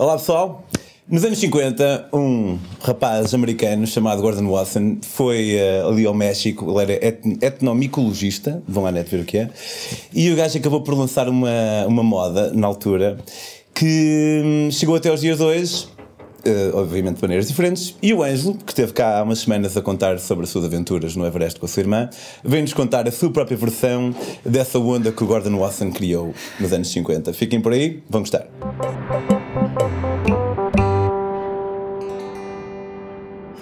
Olá pessoal. Nos anos 50, um rapaz americano chamado Gordon Watson foi uh, ali ao México, ele era etn etnomicologista, vão à net ver o que é, e o gajo acabou por lançar uma, uma moda na altura que hum, chegou até aos dias de hoje, uh, obviamente de maneiras diferentes, e o Ângelo, que esteve cá há umas semanas a contar sobre as suas aventuras no Everest com a sua irmã, vem-nos contar a sua própria versão dessa onda que o Gordon Watson criou nos anos 50. Fiquem por aí, vão gostar.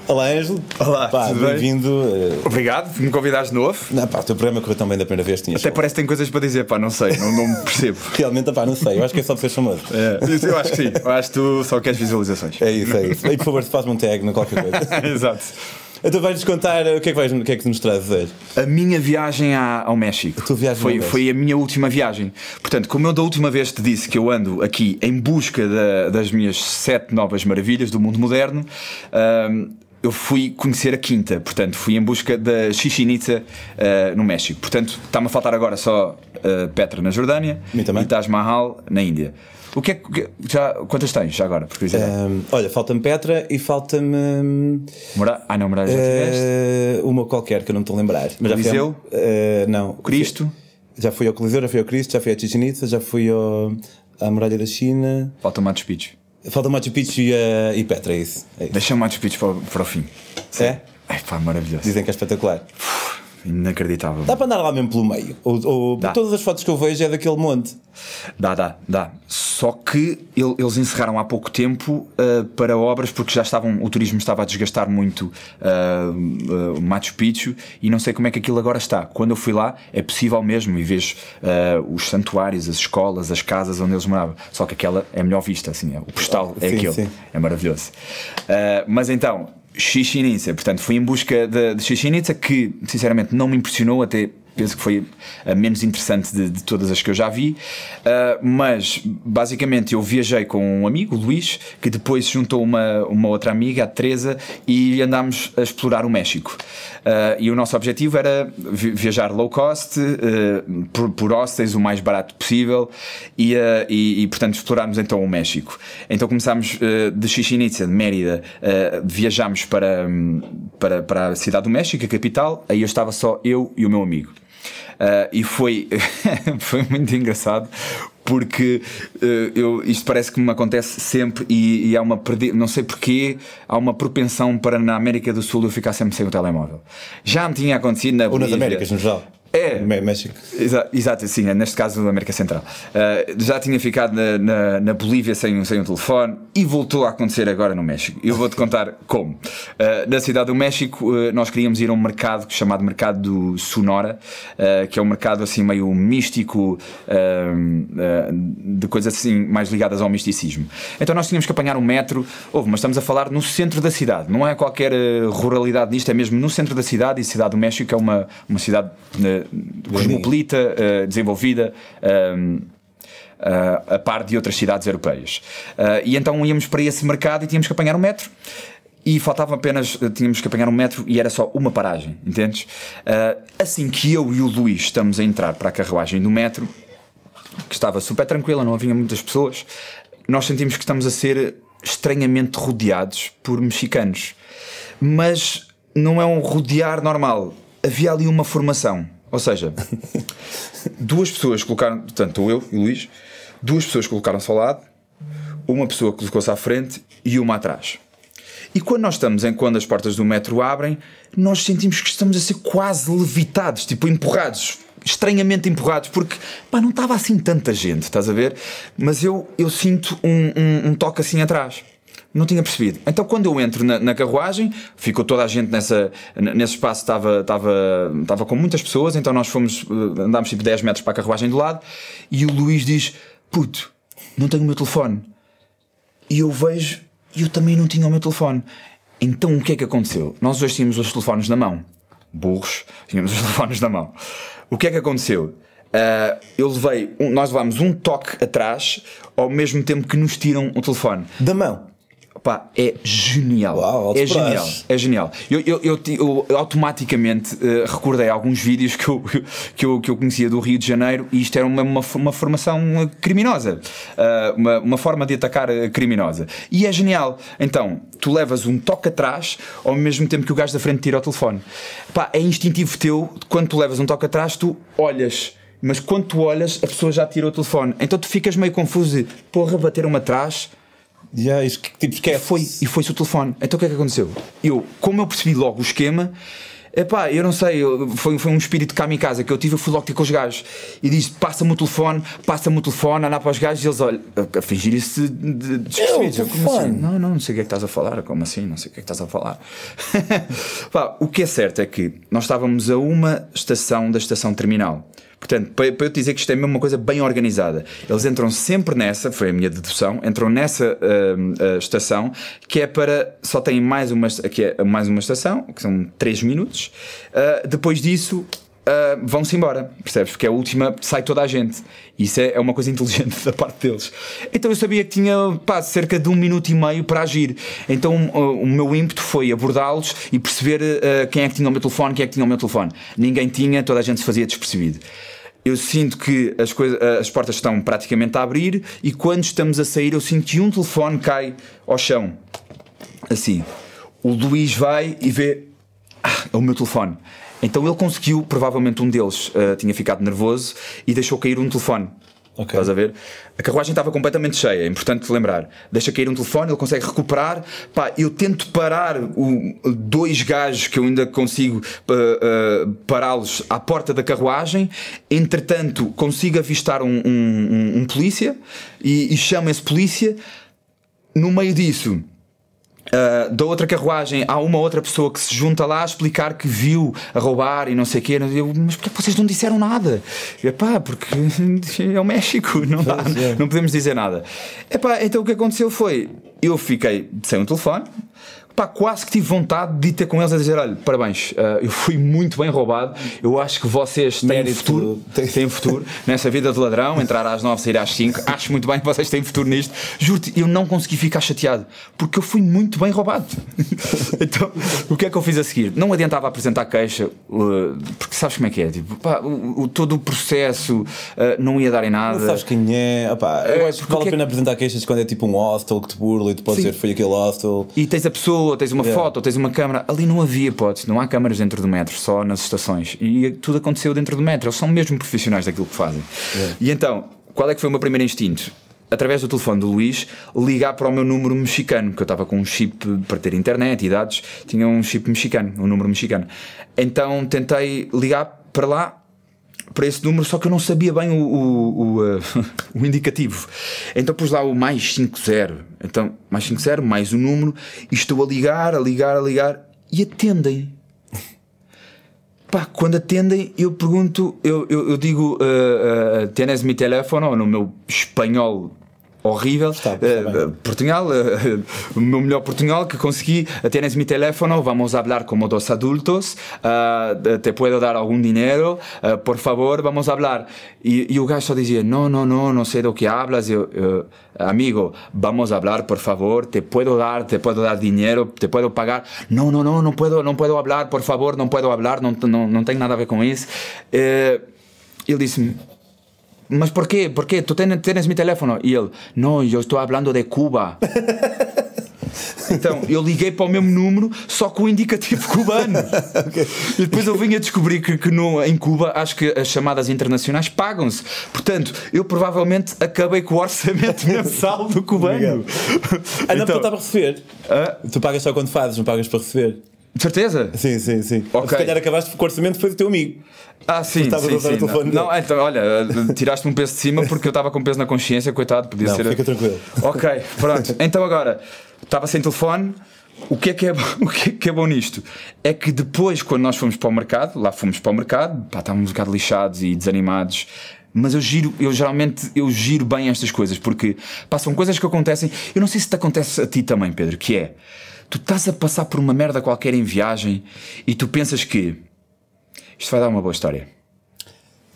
Olá, Ângelo. Olá, Pá, tudo bem? bem-vindo. uh, Obrigado por me convidares de novo. Não, pá, o teu programa correu tão bem da primeira vez, tinhas. Até parece que tem coisas para dizer, pá, não sei, não, não me percebo. Realmente, pá, não sei, eu acho que é só de ser famoso. É, eu acho que sim, eu acho que tu só queres visualizações. É isso, é isso. E por favor, faz-me um tag, não qualquer coisa. Exato. Então vais-nos contar o que é que, vais, o que, é que nos trazes hoje. A minha viagem à- ao México A tua viagem foi, foi a minha última viagem. Portanto, como eu da última vez te disse que eu ando aqui em busca da- das minhas sete novas maravilhas do mundo moderno, eu fui conhecer a quinta. Portanto, fui em busca da Chichen Itza ah, no México. Portanto, está-me a faltar agora só ah, Petra na Jordânia e Taj Mahal na Índia. O que é que. que- Já, quantas tens já agora? Por curiosidade? Ahm, olha, falta-me Petra e falta-me. Mora... Ah, não, Moraes já tiveste. eh, uma qualquer que eu não estou a lembrar. Mas já fui Coliseu? eh, não. Cristo. Já fui ao Coliseu, já fui ao Cristo, já fui a Chichen Itza, já fui ao, à Muralha da China. Falta Machu Picchu. Falta Machu Picchu e, a- e Petra, é isso. É isso. Deixa o Machu Picchu para, o- para o fim. É? Ai pá, maravilhoso. Dizem que é espetacular. Inacreditável. Dá para andar lá mesmo pelo meio. Ou, ou- todas as fotos que eu vejo é daquele monte. Dá, dá, dá. Só que ele- eles encerraram há pouco tempo ah, para obras porque já estavam, o turismo estava a desgastar muito ah, o Machu Picchu e não sei como é que aquilo agora está. Quando eu fui lá é possível mesmo e vejo os santuários, as escolas, as casas onde eles moravam. Só que aquela é a melhor vista, assim, é, o postal é Sim, aquele. sim. É maravilhoso. Mas então, Itza, portanto, fui em busca de, de Itza que, sinceramente, não me impressionou, até penso que foi a menos interessante de, de todas as que eu já vi. Ah, mas, basicamente, eu viajei com um amigo, o Luís, que depois juntou uma, uma outra amiga, a Teresa, e andámos a explorar o México. Ah, e o nosso objetivo era vi- viajar low cost, ah, por, por hostels o mais barato possível, e, e, e, portanto, explorarmos então o México. Então começámos de Chichen Itza, de Mérida, viajámos para, hum, para, para a cidade do México, a capital, aí eu estava só eu e o meu amigo. Uh, e foi, foi muito engraçado porque uh, eu, isto parece que me acontece sempre e, e há uma não sei porquê, há uma propensão para na América do Sul eu ficar sempre sem o telemóvel. Já me tinha acontecido na Ou nas Bolívia. Américas, no geral. É. Mé- México. Exa- Exato, sim, é neste caso da América Central. Uh, já tinha ficado na, na, na Bolívia sem, sem um telefone e voltou a acontecer agora no México. Eu vou-te contar como. Uh, na cidade do México, uh, nós queríamos ir a um mercado chamado Mercado do Sonora, que é um mercado assim meio místico, de coisas assim mais ligadas ao misticismo. Então nós tínhamos que apanhar um metro, houve, mas estamos a falar no centro da cidade, não é qualquer ruralidade nisto, é mesmo no centro da cidade e a cidade do México é uma, uma cidade uh, cosmopolita, uh, desenvolvida. um, uh, a par de outras cidades europeias. Uh, e então íamos para esse mercado e tínhamos que apanhar um metro. E faltava apenas, tínhamos que apanhar um metro e era só uma paragem, entendes? Uh, assim que eu e o Luís estamos a entrar para a carruagem do metro, que estava super tranquila, não havia muitas pessoas, nós sentimos que estamos a ser estranhamente rodeados por mexicanos. Mas não é um rodear normal. Havia ali uma formação. Ou seja, duas pessoas colocaram, portanto, eu e o Luís, duas pessoas colocaram-se ao lado, uma pessoa colocou-se à frente e uma atrás. E quando nós estamos em quando as portas do metro abrem, nós sentimos que estamos a ser quase levitados, tipo empurrados, estranhamente empurrados, porque pá, não estava assim tanta gente, estás a ver? Mas eu, eu sinto um, um, um toque assim atrás. Não tinha percebido. Então, quando eu entro na, na carruagem, ficou toda a gente nessa, nesse espaço, estava, estava, estava com muitas pessoas. Então, nós fomos, eh, andámos tipo 10 metros para a carruagem do lado. E o Luís diz: Puto, não tenho o meu telefone. E eu vejo, e eu também não tinha o meu telefone. Então o que é que aconteceu? Nós hoje tínhamos os telefones na mão. Burros, tínhamos os telefones na mão. O que é que aconteceu? Ah, eu levei, um- nós levámos um toque atrás ao mesmo tempo que nos tiram o telefone. Da mão. Pá, é genial. Uau, é genial. É genial. Eu, eu, eu, eu automaticamente eh, recordei alguns vídeos que eu, que, eu, que eu conhecia do Rio de Janeiro e isto era uma, uma, uma formação eh, criminosa. Ah, uma, uma forma de atacar criminosa. E é genial. Então, tu levas um toque atrás ao mesmo tempo que o gajo da frente tira o telefone. Pá, é instintivo teu, quando tu levas um toque atrás, tu olhas. Mas quando tu olhas, a pessoa já tira o telefone. Então tu ficas meio confuso de porra, bateram-me atrás. Yeah, isso tipo E esquece. foi, e foi-se o telefone. Então o que é que aconteceu? Eu, como eu percebi logo o esquema, epá, eu não sei, foi, foi um espírito cá em casa que eu tive, eu fui logo ter com os gajos e disse: passa-me o telefone, passa-me o telefone, andar para os gajos e eles olham, a, fingir isso de, de, de despercebidos. Eu, como assim? Não, não, não sei o que é que estás a falar. Como assim? Não sei o que é que estás a falar. Pá, o que é certo é que nós estávamos a uma estação da estação terminal. Portanto, para, para eu dizer que isto é mesmo uma coisa bem organizada. Eles entram sempre nessa, foi a minha dedução, entram nessa hum, ah, estação que é para. Só têm mais uma, que é mais uma estação, que são 3 minutos. Ah, depois disso. ah, vão-se embora, percebes? Porque é a última, sai toda a gente. Isso é, é uma coisa inteligente da parte deles. Então eu sabia que tinha pá, cerca de um minuto e meio para agir. Então o, o meu ímpeto foi abordá-los e perceber ah, quem é que tinha o meu telefone, quem é que tinha o meu telefone. Ninguém tinha, toda a gente se fazia despercebido. Eu sinto que as, as portas estão praticamente a abrir e quando estamos a sair eu sinto que um telefone cai ao chão. Assim. O Luís vai e vê. Ah, é o meu telefone. Então ele conseguiu, provavelmente um deles ah, tinha ficado nervoso e deixou cair um telefone. Ok. Estás a ver? A carruagem estava completamente cheia, é importante lembrar. Deixa cair um telefone, ele consegue recuperar. Pá, eu tento parar o, dois gajos que eu ainda consigo ah, ah, pará-los à porta da carruagem. Entretanto, consigo avistar um, um- um- um polícia e, e chamo esse polícia. No meio disso, Uh, da outra carruagem há uma outra pessoa que se junta lá a explicar que viu a roubar e não sei o quê. Eu, mas porquê vocês não disseram nada? Epá, porque é o México, não, dá, é. não podemos dizer nada. Epá, então o que aconteceu foi: eu fiquei sem um telefone. Pá, quase que tive vontade de ir ter com eles a dizer: olha, parabéns, uh, eu fui muito bem roubado. Eu acho que vocês têm Mérito. futuro, têm futuro nessa vida de ladrão, entrar às 9, sair às 5. Acho muito bem que vocês têm futuro nisto. Juro-te, eu não consegui ficar chateado porque eu fui muito bem roubado. então, o que é que eu fiz a seguir? Não adiantava apresentar queixa, uh, porque sabes como é que é? Tipo, pá, o, o- todo o processo uh, não ia dar em nada. Não sabes quem é. Opá, eu É, acho que vale a pena apresentar queixas quando é tipo um hostel que te burla e tu podes Sim. dizer foi aquele hostel. E tens a pessoa, tens uma Yeah. foto, tens uma câmara. Ali não havia hipótese, não há câmaras dentro do metro, só nas estações. E tudo aconteceu dentro do metro. Eles são mesmo profissionais daquilo que fazem. E então, qual é que foi o meu primeiro instinto? Através do telefone do Luís, ligar para o meu número mexicano, porque eu estava com um chip para ter internet e dados, tinha um chip mexicano, um número mexicano. Então tentei ligar para lá para esse número, só que eu não sabia bem o, o, o, uh, o indicativo. Então pus lá o mais 50. Então, mais 50, mais o número, e estou a ligar, a ligar, a ligar, e atendem. Pá, quando atendem, eu pergunto, eu, eu, eu digo, uh, uh, tienes mi no meu espanhol horrível, Está, está uh, Portugal, uh, o meu melhor portunhol que consegui, tienes mi teléfono, vamos hablar como dos adultos, uh, te puedo dar algum dinheiro, uh, por favor, vamos hablar. E, e o gajo só dizia, no, no, no, no sei do que hablas, eu, amigo, vamos hablar, por favor, te puedo dar, te puedo dar dinheiro, te puedo pagar. No, no, no, no puedo, não puedo hablar, por favor, não puedo hablar, não, não, não tem nada a ver com isso. Eh, ele disse-me, mas por quê? ¿Por tens, tens mi teléfono? E ele, não, eu estou falando de Cuba. Então, eu liguei para o mesmo número, só com o indicativo cubano. E depois eu vim a descobrir que, que no, em Cuba acho que as chamadas internacionais pagam-se. Portanto, eu provavelmente acabei com o orçamento mensal do cubano. Ah, não, Então- porque estava a receber. Ah? Tu pagas só quando fazes, não pagas para receber. De certeza? Sim, sim, sim. Ok. Se calhar acabaste com o orçamento foi do teu amigo. Ah, sim, estavas sim, a usar sim. o telefone Não, dele. então, olha, tiraste um peso de cima porque eu estava com peso na consciência, coitado, podia Não, ser. fica tranquilo. Ok, pronto. Então agora, estava sem telefone. O que, é que é, bom- o que é que é bom nisto? É que depois, quando nós fomos para o mercado, lá fomos para o mercado, pá, estávamos um bocado lixados e desanimados. Mas eu giro, eu geralmente eu giro bem estas coisas, porque passam coisas que acontecem. Eu não sei se te acontece a ti também, Pedro, que é tu estás a passar por uma merda qualquer em viagem e tu pensas que isto vai dar uma boa história.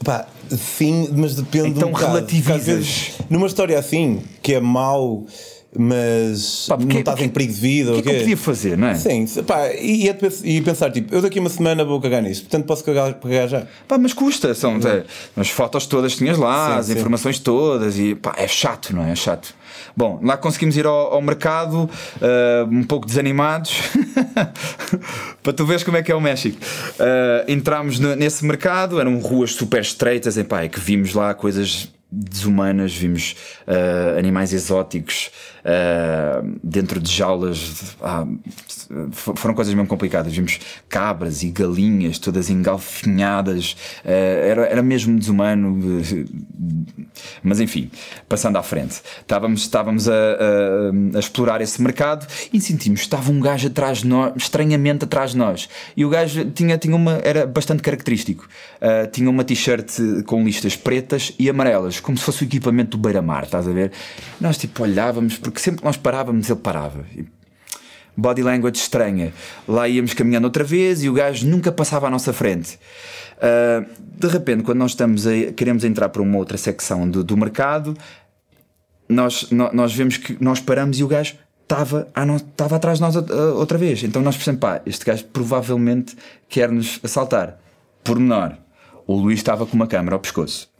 Pá, sim, mas depende Então um relativizas. Às vezes, Numa história assim, que é mau, mas Pá, porque- não estás em porque- perigo de vida, O que ou é que eu podia fazer, não é? Sim, pá, e, é e pensar, tipo, eu daqui a uma semana vou cagar nisso, portanto posso cagar, cagar já. Pá, mas custa, são é, as fotos todas que tinhas lá, Sim, as sim. informações todas, e pá, é chato, não é? É chato. Bom, lá conseguimos ir ao, ao mercado, ah, um pouco desanimados, para tu veres como é que é o México. Ah, entramos nesse mercado, eram ruas super estreitas, e pá, é que vimos lá coisas desumanas, vimos ah, animais exóticos ah, dentro de jaulas. ah, foram coisas mesmo complicadas. Vimos cabras e galinhas todas engalfinhadas, ah, era, era mesmo desumano. Mas enfim, passando à frente, estávamos, estávamos a, a- a explorar esse mercado e sentimos estava um gajo atrás de nós, estranhamente atrás de nós. E o gajo tinha, tinha uma, era bastante característico. Tinha uma t-shirt com listas pretas e amarelas, como se fosse o equipamento do Beira-Mar, estás a ver? Nós tipo olhávamos, porque sempre que nós parávamos, ele parava. Body language estranha. Lá íamos caminhando outra vez e o gajo nunca passava à nossa frente. Ah, de repente, quando nós estamos a, queremos entrar para uma outra secção do, do mercado, nós, nó- nós vemos que nós paramos e o gajo estava não, estava atrás de nós outra vez. Então nós pensamos, pá, este gajo provavelmente quer nos assaltar. Por menor, o Luís estava com uma câmera ao pescoço.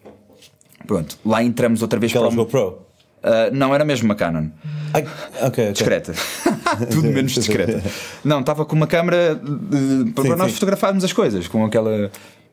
Pronto, lá entramos outra vez Aquela para o... GoPro. Ah, não, era mesmo uma Canon. Ai, ok, ok. Discreta. Tudo menos discreta. Não, estava com uma câmera de- para Sim, nós sim. fotografarmos as coisas com aquela.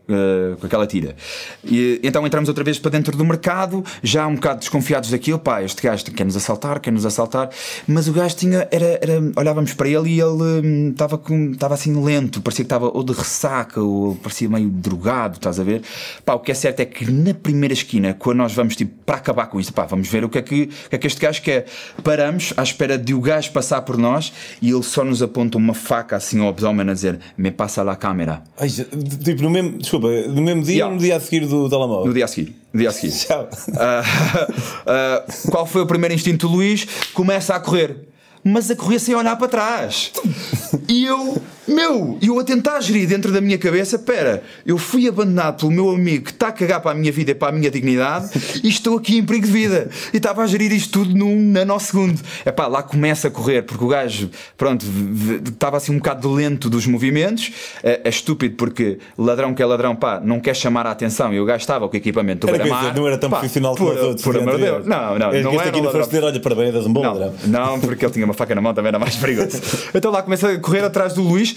Eh, com aquela tira. E, então entramos outra vez para dentro do mercado, já um bocado desconfiados daquilo, pá, este gajo quer nos assaltar, quer nos assaltar, mas o gajo tinha, era, era- olhávamos para ele e ele hum, estava com estava assim lento, parecia que estava ou de ressaca ou parecia meio drogado, estás a ver? Pá, o que é certo é que na primeira esquina, quando nós vamos tipo para acabar com isto, pá, vamos ver o que é que, que, é que este gajo quer. Paramos à espera de o gajo passar por nós e ele só nos aponta uma faca assim ao abdômen a dizer: Me passa lá a câmera. Ai, tipo, no mesmo, desculpa, no mesmo dia Yeah. ou no dia a seguir do No telemóvel? dia a seguir. No dia a seguir. Tchau. Ah, ah, qual foi o primeiro instinto do Luís? Começa a correr. Mas a correr sem olhar para trás. E eu, meu, eu a tentar gerir dentro da minha cabeça: pera, eu fui abandonado pelo meu amigo que está a cagar para a minha vida e para a minha dignidade e estou aqui em perigo de vida. E estava a gerir isto tudo num nanosegundo. É pá, lá começa a correr, porque o gajo, pronto, estava assim um bocado lento dos movimentos. É, é estúpido porque ladrão que é ladrão, pá, não quer chamar a atenção. E o gajo estava com o equipamento do Beira-Mar. não era tão Pá, profissional como os outros. Por amor de Deus. Não, não, Este não aqui era não um ladrão. foste dizer, olha, parabéns, és um bom ladrão. Não, não, porque ele tinha uma faca na mão, também era mais perigoso. Então lá começa a correr atrás do Luís,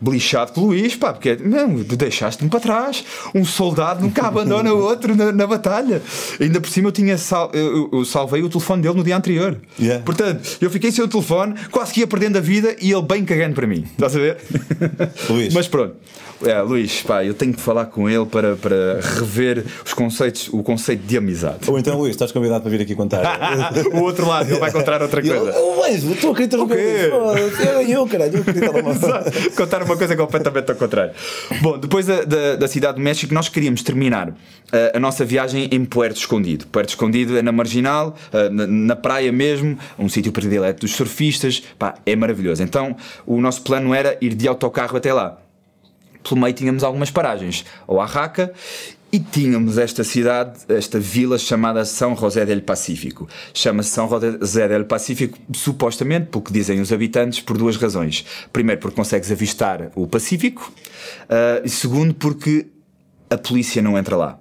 blichado com o Luís, pá, porque não, tu deixaste-me para trás. Um soldado nunca abandona o outro na, na batalha. Ainda por cima eu tinha sal, eu, eu salvei o telefone dele no dia anterior. Yeah. Portanto, eu fiquei sem o telefone, quase que ia perdendo a vida e ele bem cagando para mim. Estás a ver? Luís. Mas pronto. É, Luís, pá, eu tenho que falar com ele para, para rever os conceitos, o conceito de amizade. Ou então, Luís, estás convidado para vir aqui contar. o outro lado, ele vai contar outra coisa. "Oh, Luís, estou a acreditar no que eu. Eu, eu, caralho, eu acredito. Contar uma coisa completamente ao contrário. Bom, depois da, da, da cidade do México, nós queríamos terminar eh, a nossa viagem em Puerto Escondido. Puerto Escondido é na marginal, eh, na, na praia mesmo, um sítio predileto dos surfistas. Pá, é maravilhoso. Então, o nosso plano era ir de autocarro até lá. Pelo meio tínhamos algumas paragens, ou Arraca, e tínhamos esta cidade, esta vila chamada São José del Pacífico. Chama-se São José del Pacífico, supostamente, pelo que dizem os habitantes, por duas razões. Primeiro, porque consegues avistar o Pacífico, ah, e segundo, porque a polícia não entra lá.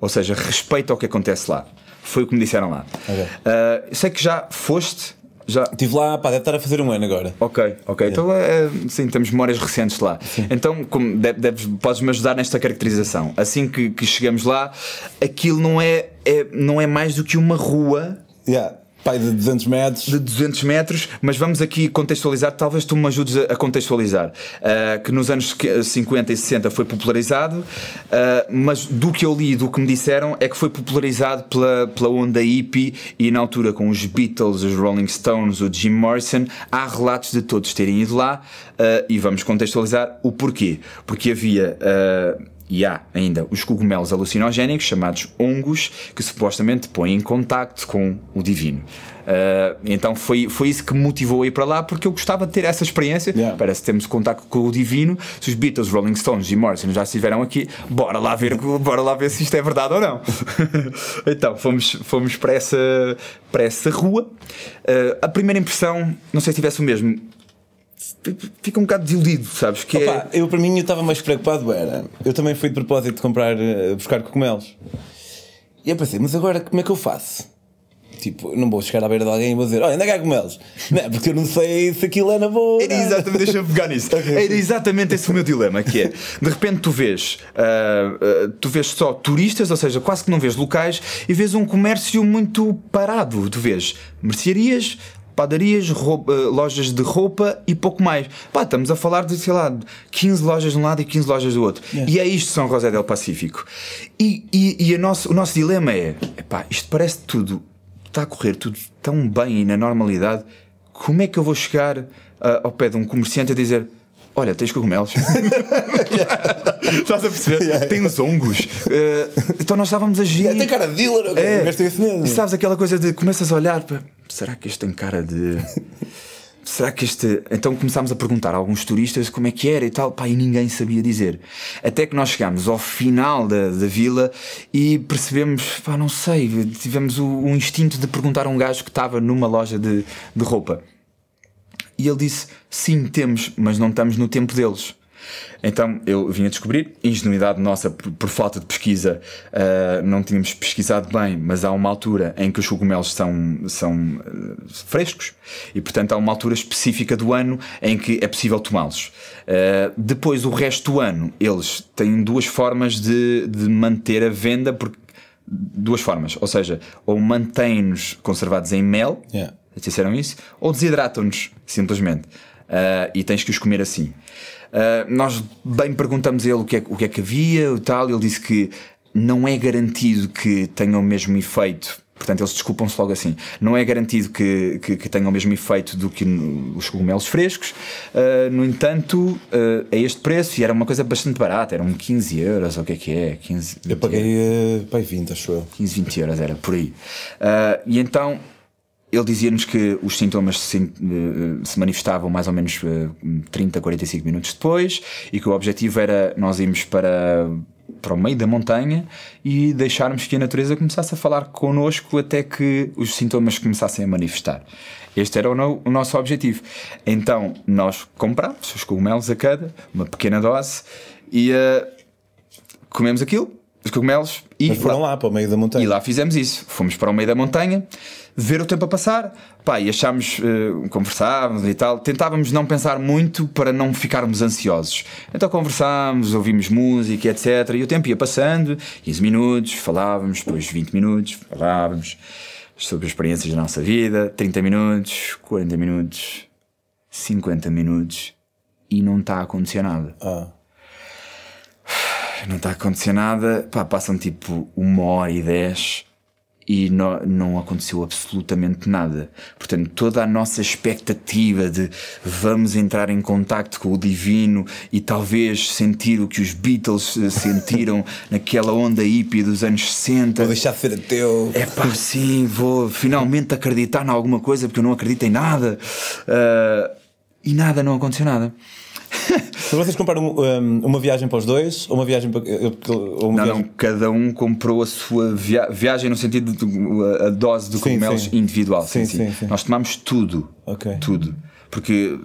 Ou seja, respeita o que acontece lá. Foi o que me disseram lá. Ok. Ah, sei que já foste. Já, Estive lá, pá, deve estar a fazer um ano agora. Ok, ok. Então, é, sim, temos memórias recentes lá. Então, como de- deves, podes-me ajudar nesta caracterização. Assim que, que chegamos lá, aquilo não é, é- não é mais do que uma rua Yeah. Pai de 200 metros. de 200 metros, mas vamos aqui contextualizar, talvez tu me ajudes a, contextualizar, Ah, que nos anos 50 e 60 foi popularizado, ah, mas do que eu li e do que me disseram é que foi popularizado pela, pela onda hippie e na altura com os Beatles, os Rolling Stones, o Jim Morrison, há relatos de todos terem ido lá ah, e vamos contextualizar o porquê. Porque havia e há ainda os cogumelos alucinogénicos chamados hongos que supostamente põem em contacto com o divino. Uh, então foi, foi isso que me motivou a ir para lá porque eu gostava de ter essa experiência. Yeah. Parece que temos contacto com o divino. Se os Beatles, Rolling Stones e Morrison já estiveram aqui, bora lá ver, bora lá ver se isto é verdade ou não. então fomos, fomos para, essa, para essa rua. Uh, a primeira impressão, não sei se tivesse o mesmo, fica um bocado desiludido, sabes? Que Opa, é... Eu, para mim, eu estava mais preocupado. Era, eu também fui de propósito de comprar, eh, buscar cogumelos. E eu pensei, mas agora como é que eu faço? Tipo, não vou chegar à beira de alguém e vou dizer, olha, ainda há cogumelos. Não, porque eu não sei se aquilo é na boa. Era exatamente, deixa-me pegar nisso. Era exatamente esse o meu dilema, que é, de repente tu vês, uh, uh, tu vês só turistas, ou seja, quase que não vês locais, e vês um comércio muito parado. Tu vês mercearias, padarias, roupa, lojas de roupa e pouco mais. Pá, estamos a falar de, sei lá, 15 lojas de um lado e 15 lojas do outro. Yeah. E é isto São José del Pacífico. E, e, e nosso, o nosso dilema é: pá, isto parece tudo, está a correr tudo tão bem e na normalidade. Como é que eu vou chegar uh, ao pé de um comerciante a dizer Olha, tens cogumelos. Estás a perceber? Yeah. Tem os hongos. Uh, então nós estávamos a agir. Yeah, tem cara de dealer, é. E sabes aquela coisa de começas a olhar para. Será que este tem cara de. Será que este. Então começámos a perguntar a alguns turistas como é que era e tal, pá, e ninguém sabia dizer. Até que nós chegámos ao final da, da vila e percebemos, pá, não sei, tivemos o, o instinto de perguntar a um gajo que estava numa loja de, de roupa. E ele disse: Sim, temos, mas não estamos no tempo deles. Então eu vim a descobrir, ingenuidade nossa por, por falta de pesquisa, uh, não tínhamos pesquisado bem, mas há uma altura em que os cogumelos são, são uh, frescos e, portanto, há uma altura específica do ano em que é possível tomá-los. Uh, depois, o resto do ano, eles têm duas formas de, de manter a venda, porque, duas formas, ou seja, ou mantêm-nos conservados em mel. Yeah disseram isso, ou desidratam-nos, simplesmente. Uh, e tens que os comer assim. Uh, nós bem perguntamos a ele o que, é, o que é que havia e tal, ele disse que não é garantido que tenham o mesmo efeito. Portanto, eles desculpam-se logo assim. Não é garantido que, que, que tenham o mesmo efeito do que os cogumelos frescos. Uh, no entanto, uh, é este preço e era uma coisa bastante barata. Eram 15 euros, ou o que é que é? 15, eu paguei uh, pai, 20, acho eu. 15, 20 euros era por aí. Uh, e então ele dizia-nos que os sintomas se, eh, se, manifestavam mais ou menos 30, eh, 45 minutos depois e que o objetivo era nós irmos para, para o meio da montanha e deixarmos que a natureza começasse a falar connosco até que os sintomas começassem a manifestar. Este era o, no, o nosso objetivo. Então nós comprámos os cogumelos a cada, uma pequena dose, e uh, comemos aquilo, os cogumelos, e Mas foram lá, lá para o meio da montanha. E lá fizemos isso. Fomos para o meio da montanha ver o tempo a passar. Pá, e achámos, uh, conversávamos e tal, tentávamos não pensar muito para não ficarmos ansiosos. Então conversámos, ouvimos música, etc. E o tempo ia passando, 15 minutos, falávamos, depois 20 minutos, falávamos sobre as experiências da nossa vida, 30 minutos, 40 minutos, 50 minutos e não está a acontecer nada. Ah. Não está a acontecer nada, pá, passam tipo uma hora e dez e não, não aconteceu absolutamente nada. Portanto, toda a nossa expectativa de vamos entrar em contacto com o divino e talvez sentir o que os Beatles eh, sentiram naquela onda hippie dos anos 60. Vou deixar de ser ateu. É pá, sim, vou finalmente acreditar em alguma coisa porque eu não acredito em nada. Uh, e nada, não aconteceu nada. Mas vocês compraram um, uma viagem para os dois ou uma viagem para. Ou uma não, viagem... não, cada um comprou a sua via... viagem no sentido de a dose de cogumelos individual. Sim, sim, sim, Nós tomámos tudo. Okay. Tudo porque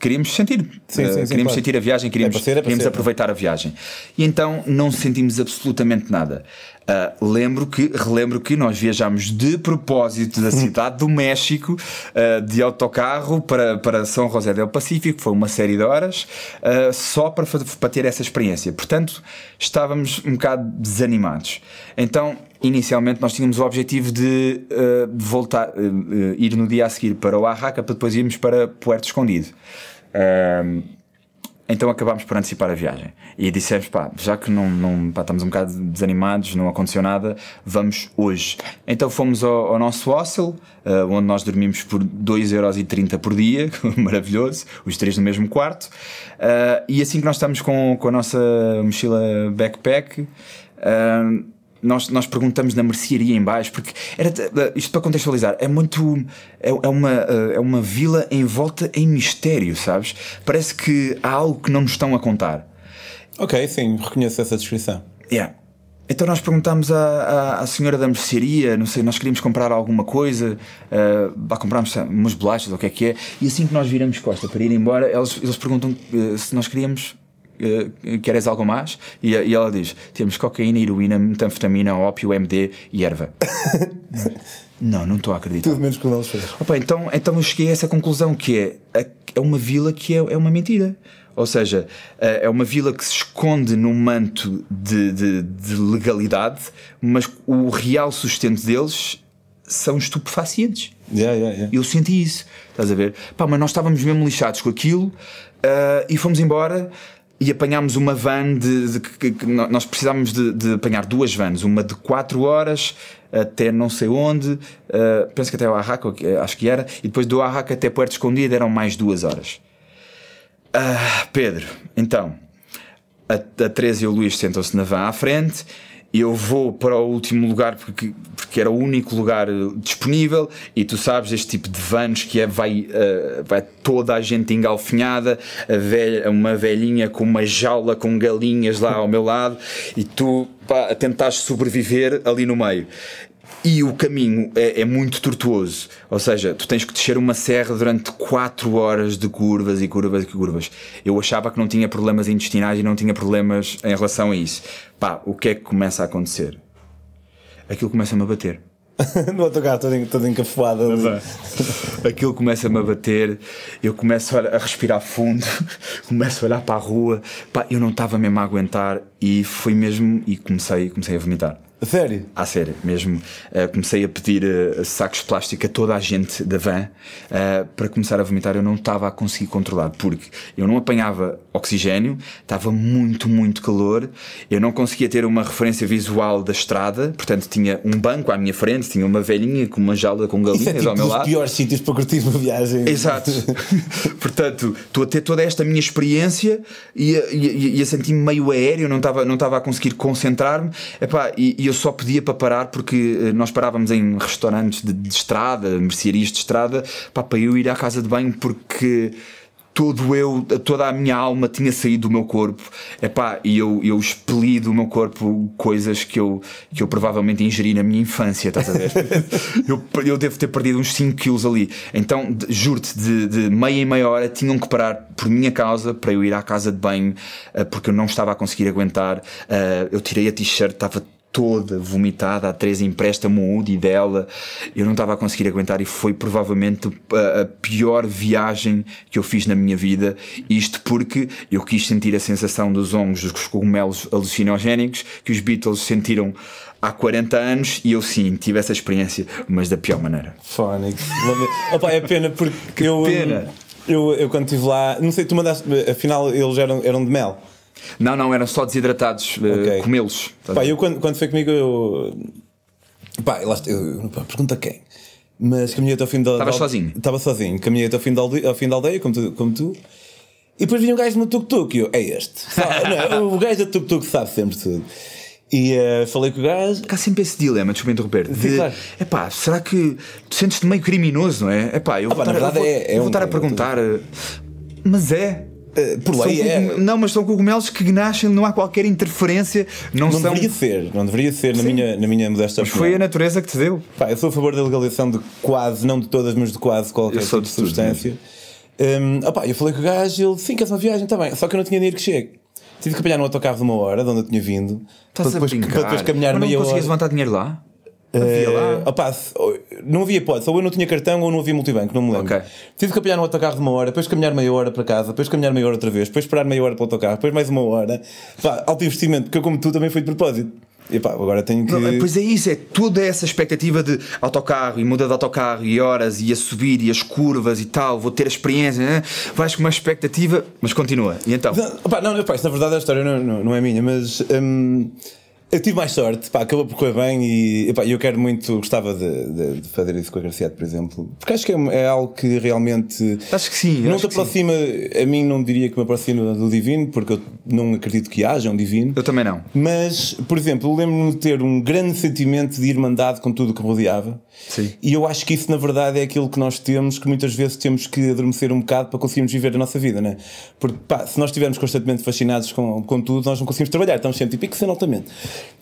queríamos sentir, sim, sim, uh, queríamos claro. sentir a viagem, queríamos, é ser, é queríamos ser, aproveitar a viagem. E então não sentimos absolutamente nada. Uh, lembro que, relembro que nós viajámos de propósito da cidade do México uh, de autocarro para, para São José del Pacífico, foi uma série de horas, uh, só para, para ter essa experiência. Portanto, estávamos um bocado desanimados. Então, inicialmente, nós tínhamos o objetivo de voltar, ir no dia a seguir para o Arraca para depois irmos para Puerto Escondido Então acabámos por antecipar a viagem e dissemos: pá, já que não, não pá, estamos um bocado desanimados, não aconteceu nada, vamos hoje. Então fomos ao, ao nosso hostel, uh, onde nós dormimos por 2,30€ por dia, maravilhoso, os três no mesmo quarto. Uh, e assim que nós estamos com, com a nossa mochila backpack. Uh, nós, nós perguntamos na mercearia em baixo, porque era, isto para contextualizar, é muito. É, é, uma, é uma vila em volta em mistério, sabes? Parece que há algo que não nos estão a contar. Ok, sim, reconheço essa descrição. Yeah. Então nós perguntámos à, à, à, senhora da mercearia, não sei, nós queríamos comprar alguma coisa, uh, comprámos umas bolachas ou o que é que é, e assim que nós viramos costa para ir embora, eles, eles perguntam uh, se nós queríamos queres algo mais? E, e, ela diz: temos cocaína, heroína, metanfetamina, ópio, MD e erva. não, não estou a acreditar. Tudo menos que o fez. Opa, então, então eu cheguei a essa conclusão que é, é uma vila que é, é uma mentira. Ou seja, eh, é uma vila que se esconde num manto de, de, de legalidade, mas o real sustento deles são estupefacientes. Yeah, yeah, yeah. Eu senti isso, estás a ver? Pá, mas nós estávamos mesmo lixados com aquilo uh, e fomos embora e apanhámos uma van de, de, de, nós precisávamos de, apanhar duas vans, uma de 4 horas até não sei onde, uh, penso que até o Arraca, acho que era, e depois do Arraca até Puerto Escondido eram mais duas horas. Uh, Pedro, então, a, a Teresa e o Luís sentam-se na van à frente eu vou para o último lugar porque, porque era o único lugar eh, disponível. E tu sabes este tipo de vans que é vai, uh, vai toda a gente engalfinhada. A velha, uma velhinha com uma jaula com galinhas lá ao meu lado. E tu pá, tentar sobreviver ali no meio e o caminho é, é, muito tortuoso. Ou seja, tu tens que descer uma serra durante 4 horas de curvas e curvas e curvas. Eu achava que não tinha problemas intestinais e não tinha problemas em relação a isso. Pá, o que é que começa a acontecer? Aquilo começa-me a bater. no autocarro todo, todo encafuado. Aquilo começa-me a bater, eu começo a, respirar fundo, começo a olhar para a rua, pá, eu não estava mesmo a aguentar e foi mesmo e comecei, comecei a vomitar. A sério? À sério, mesmo. Uh, comecei a pedir uh, sacos de plástico a toda a gente da van uh, para começar a vomitar. Eu não estava a conseguir controlar porque eu não apanhava oxigênio, estava muito, muito calor. Eu não conseguia ter uma referência visual da estrada, portanto, tinha um banco à minha frente, tinha uma velhinha com uma jaula com galinhas Isso é tipo ao meu lado. os piores sítios para curtir uma viagem. Exato. portanto, estou a ter toda esta minha experiência e a, e, e a sentir-me meio aéreo, não estava não estava a conseguir concentrar-me. E, e eu só pedia para parar porque eh, nós parávamos em restaurantes de, de estrada, mercearias de estrada, para eu ir à casa de banho porque todo eu, toda a minha alma tinha saído do meu corpo. Epá, e eu, eu expeli do meu corpo coisas que eu, que eu provavelmente ingeri na minha infância, estás a ver? eu, eu devo ter perdido uns 5 quilos ali. Então, juro-te, de, de meia em meia hora tinham que parar por minha causa para eu ir à casa de banho, uh, porque eu não estava a conseguir aguentar. Uh, eu tirei a t-shirt, estava toda vomitada, a Teresa empresta-me um Woody dela, eu não estava a conseguir aguentar e foi provavelmente a, a, pior viagem que eu fiz na minha vida, isto porque eu quis sentir a sensação dos hongos dos cogumelos alucinogénicos que os Beatles sentiram há 40 anos e eu sim tive essa experiência, mas da pior maneira. Fónix. Opa, é pena porque que eu, pena. Eu, eu, eu quando estive lá, não sei, tu mandaste, afinal eles eram, eram de mel. Não, não, eram só desidratados, eh, okay. uh, comê-los. Pá, eu quando, quando foi comigo, eu. Pá, lá, eu, pá, pergunta quem. Mas caminhei até ao fim da. Estavas sozinho? Estava sozinho, caminhei até ao fim da aldeia, ao fim da aldeia como, tu, como tu. E depois vinha um gajo no tuk-tuk e eu, é este. não, o gajo da tuk-tuk sabe sempre tudo. E uh, falei com o gajo. Há sempre esse dilema, desculpa interromper. De, claro. Epá, será que tu sentes-te meio criminoso, não é? Epá, eu ah, vou, pá, estar, eu vou, é, é eu vou um, estar a perguntar. Eh, mas é. Uh, por lei é. Não, mas são cogumelos que nascem, não há qualquer interferência. Não, não são... deveria ser, não deveria ser, na minha, na minha modesta Mas foi a natureza que te deu. Pá, eu sou a favor da legalização de quase, não de todas, mas de quase qualquer tipo de substância. Um, opa, eu falei com o gajo ele, sim, que é uma viagem, está bem, só que eu não tinha dinheiro que chegue. Tive que apanhar no autocarro de uma hora, de onde eu tinha vindo, Estás para depois, para depois caminhar mas meia hora. Não conseguias levantar dinheiro lá? Havia lá? Uh, opa, não havia hipótese, ou eu não tinha cartão ou não havia multibanco, não me lembro. Okay. Tive que apanhar no autocarro de uma hora, depois caminhar meia hora para casa, depois caminhar meia hora outra vez, depois esperar meia hora para o autocarro, depois mais uma hora. Pá, alto investimento, porque eu, como tu, também fui de propósito. E pá, agora tenho que. Não, pois é isso, é toda essa expectativa de autocarro e muda de autocarro e horas e a subir e as curvas e tal, vou ter a experiência, né? vais com uma expectativa, mas continua. E então? Não, pá, não, pá, isso, na verdade a história não, não, não é minha, mas. hum, eu tive mais sorte, pá, acabou por correr bem e epá, eu quero muito, gostava de, de- de fazer isso com a Graciete, por exemplo, porque acho que é, é algo que realmente Acho que sim, não te aproxima, a mim não diria que me aproxima do divino, porque eu não acredito que haja um divino. Eu também não. Mas, por exemplo, lembro-me de ter um grande sentimento de irmandade com tudo o que rodeava. Sim. E eu acho que isso, na verdade, é aquilo que nós temos, que muitas vezes temos que adormecer um bocado para conseguirmos viver a nossa vida, né? Porque, pá, se nós estivermos constantemente fascinados com, com tudo, nós não conseguimos trabalhar, estamos sempre tipo, que altamente.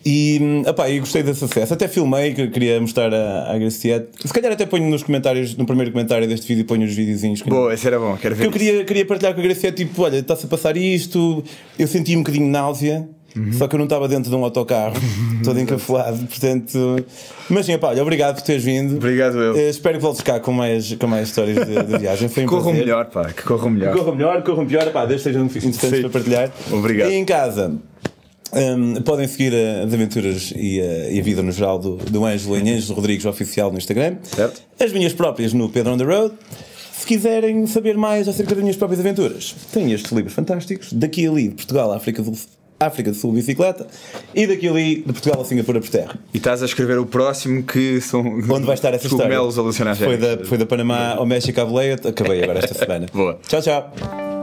E, epá, e gostei desse acesso. Até filmei, que eu queria mostrar à, à Graciete. Se calhar até ponho nos comentários, no primeiro comentário deste vídeo, ponho os videozinhos. que- Boa, esse era bom, quero que ver. eu queria, queria partilhar com a Graciete, tipo, olha, está-se a passar isto, eu senti um bocadinho de náusea, Uhum. só que eu não estava dentro de um autocarro, todo encafuado, portanto. Mas sim, pá, olha, obrigado por teres vindo. Obrigado, eu. Eh, espero que voltes cá com mais, com mais histórias de, de viagem. Foi um Corram melhor, pá, que corram melhor. Corram melhor, corram pior, pá, desde que sejam interessantes Sim. para partilhar. Obrigado. E em casa. Hum, podem seguir as aventuras e a, e a vida no geral do, do Ângelo em Ângelo Rodrigues Oficial no Instagram. Certo. As minhas próprias no Pedro on the Road. Se quiserem saber mais acerca das minhas próprias aventuras, tenho estes livros fantásticos. Daqui ali, de Portugal à África do, África do Sul, bicicleta. E daqui ali, de Portugal a Singapura por terra. E estás a escrever o próximo que são. Onde vai estar essa história? Foi da, foi da Panamá ao México à boleia. Acabei agora esta semana. Boa. Tchau, tchau.